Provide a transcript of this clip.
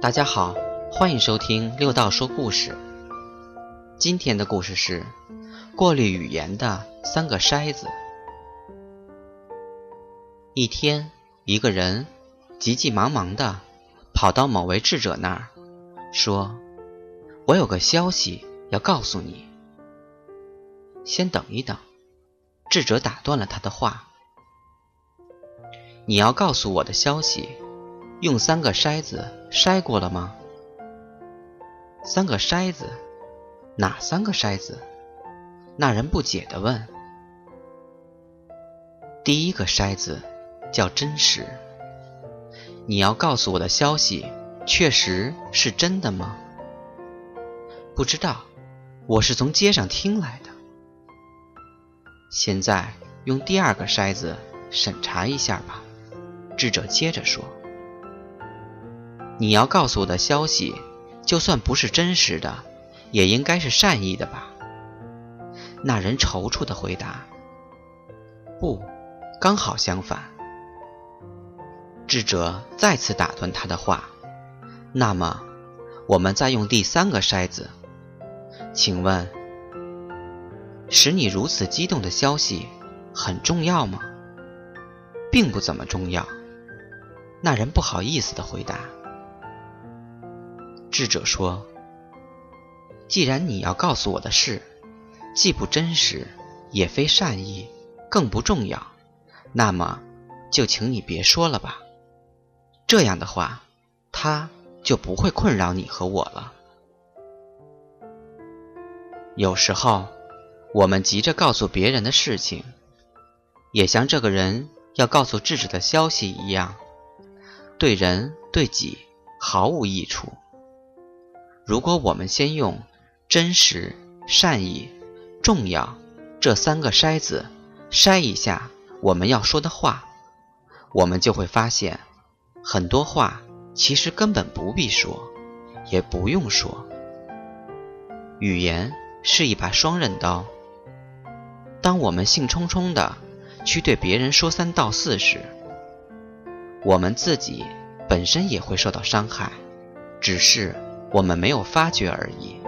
大家好，欢迎收听六道说故事。今天的故事是过滤语言的三个筛子。一天，一个人急急忙忙的跑到某位智者那儿，说：“我有个消息要告诉你。”先等一等，智者打断了他的话：“你要告诉我的消息。”用三个筛子筛过了吗？三个筛子，哪三个筛子？那人不解地问。第一个筛子叫真实。你要告诉我的消息，确实是真的吗？不知道，我是从街上听来的。现在用第二个筛子审查一下吧。智者接着说。你要告诉我的消息，就算不是真实的，也应该是善意的吧？那人踌躇的回答：“不，刚好相反。”智者再次打断他的话：“那么，我们再用第三个筛子，请问，使你如此激动的消息很重要吗？”“并不怎么重要。”那人不好意思的回答。智者说：“既然你要告诉我的事，既不真实，也非善意，更不重要，那么就请你别说了吧。这样的话，他就不会困扰你和我了。有时候，我们急着告诉别人的事情，也像这个人要告诉智者的消息一样，对人对己毫无益处。”如果我们先用真实、善意、重要这三个筛子筛一下我们要说的话，我们就会发现，很多话其实根本不必说，也不用说。语言是一把双刃刀，当我们兴冲冲的去对别人说三道四时，我们自己本身也会受到伤害，只是。我们没有发觉而已。